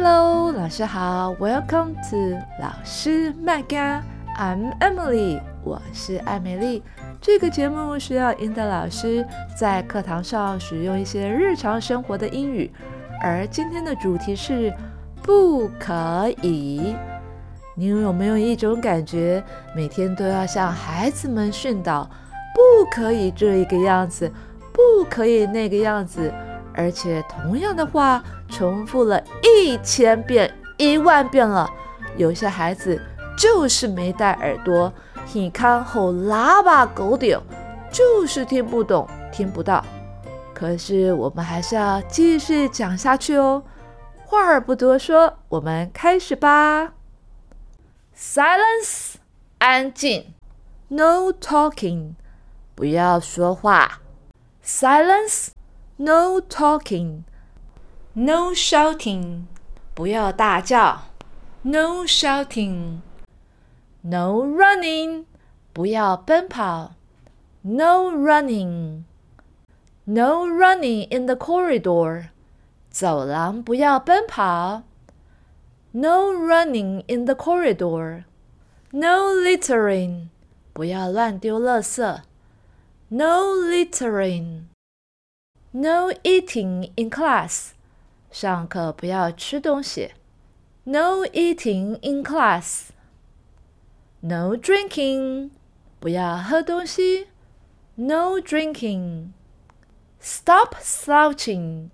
Hello，老师好，Welcome to 老师麦嘎，I'm Emily，我是艾美丽。这个节目需要引导老师在课堂上使用一些日常生活的英语，而今天的主题是不可以。你有没有一种感觉，每天都要向孩子们训导，不可以这一个样子，不可以那个样子？而且同样的话重复了一千遍、一万遍了，有些孩子就是没带耳朵，你看吼喇叭狗屌，就是听不懂、听不到。可是我们还是要继续讲下去哦。话儿不多说，我们开始吧。Silence，安静。No talking，不要说话。Silence。No talking, no shouting，不要大叫。No shouting, no running，不要奔跑。No running, no running in the corridor，走廊不要奔跑。No running in the corridor, no littering，不要乱丢垃圾。No littering。 No eating in class，上课不要吃东西。No eating in class。No drinking，不要喝东西。No drinking。Stop slouching，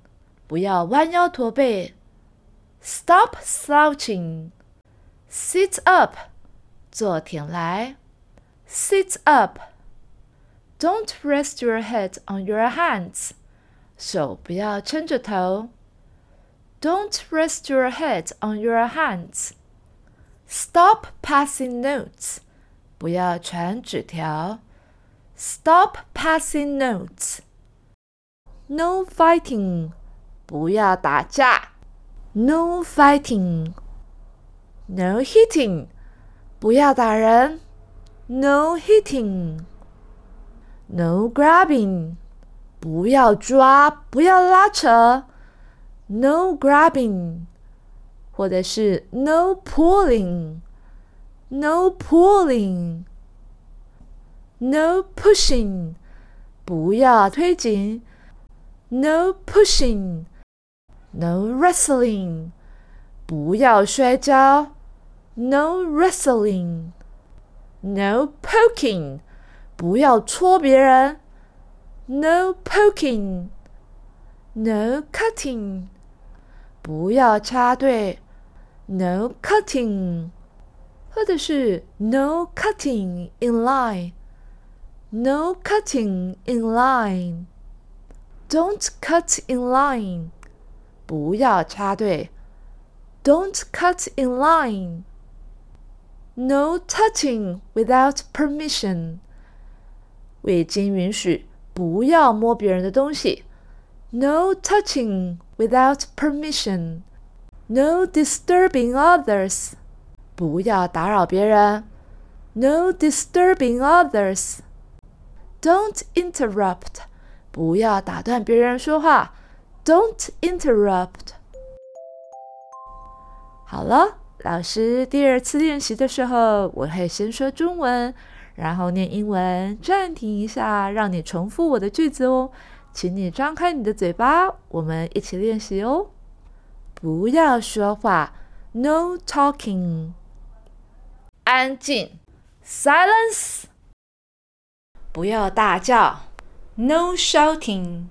不要弯腰驼背。Stop slouching。Sit up，坐挺来。Sit up。Don't rest your head on your hands。 手不要撑着头。Don't rest your head on your hands. Stop passing notes. 不要传纸条。Stop passing notes. No fighting. 不要打架。No fighting. No hitting. 不要打人。No hitting. No grabbing. 不要抓，不要拉扯，no grabbing，或者是 no pulling，no pulling，no pushing，不要推紧，no pushing，no wrestling，不要摔跤，no wrestling，no poking，不要戳别人。No poking, no cutting，不要插队。No cutting，或者是 No cutting in line。No cutting in line。Don't cut in line，不要插队。Don't cut in line。No touching without permission，未经允许。 不要摸别人的东西。No touching without permission. No disturbing others. 不要打扰别人。No disturbing others. Don't interrupt. 不要打断别人说话。Don't interrupt. 好了，老师第二次练习的时候，我会先说中文。然后念英文，暂停一下，让你重复我的句子哦。请你张开你的嘴巴，我们一起练习哦。不要说话，No talking。安静，Silence。不要大叫，No shouting。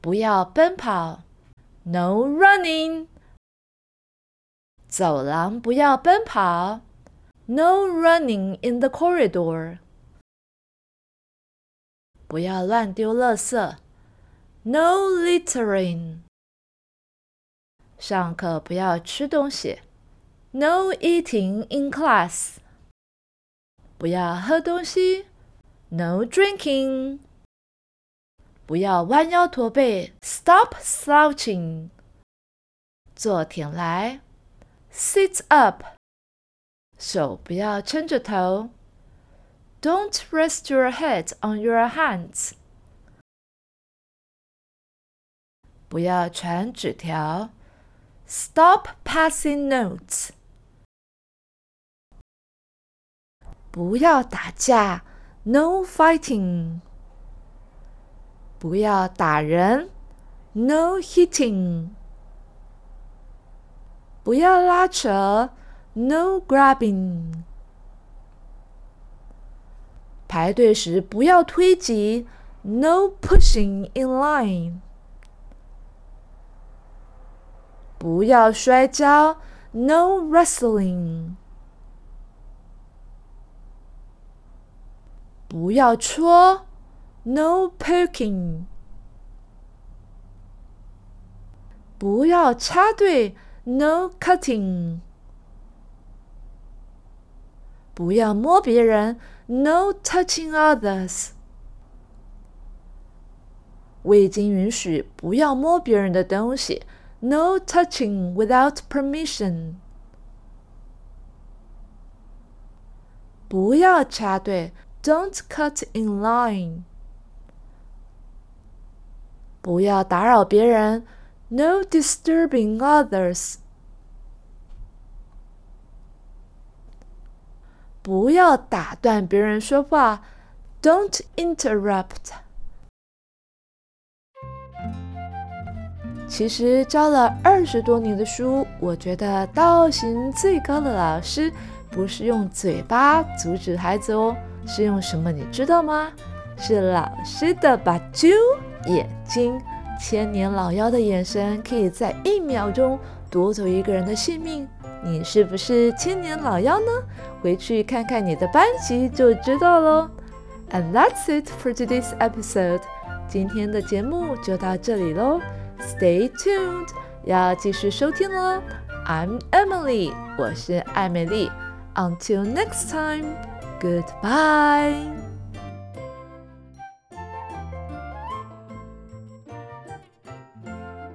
不要奔跑，No running。走廊不要奔跑。No running in the corridor. 不要乱丢垃圾。No littering. 上课不要吃东西。No eating in class. 不要喝东西。No drinking. 不要弯腰驼背。Stop slouching. 坐挺来。Sit up. 手不要撑着头。Don't rest your head on your hands。不要传纸条。 Stop passing notes. 不要打架，No fighting。不要打人，No hitting。不要拉扯 ，No grabbing。排队时不要推挤，No pushing in line。不要摔跤，No wrestling。不要戳，No poking。不要插队，No cutting。 不要摸别人，No touching others。我已经允许不要摸别人的东西，No touching without permission。不要插队。Don't cut in line. 不要打扰别人。No disturbing others. 不要打断别人说话。Don't interrupt. 其实教了二十多年的书，我觉得道行最高的老师不是用嘴巴阻止孩子哦。是用什么？你知道吗？是老师的把揪眼睛，千年老妖的眼神可以在一秒钟夺走一个人的性命。你是不是千年老妖呢？回去看看你的班级就知道喽。And that's it for today's episode。今天的节目就到这里喽。Stay tuned，要继续收听喽。I'm Emily，我是艾美丽。Until next time。Goodbye.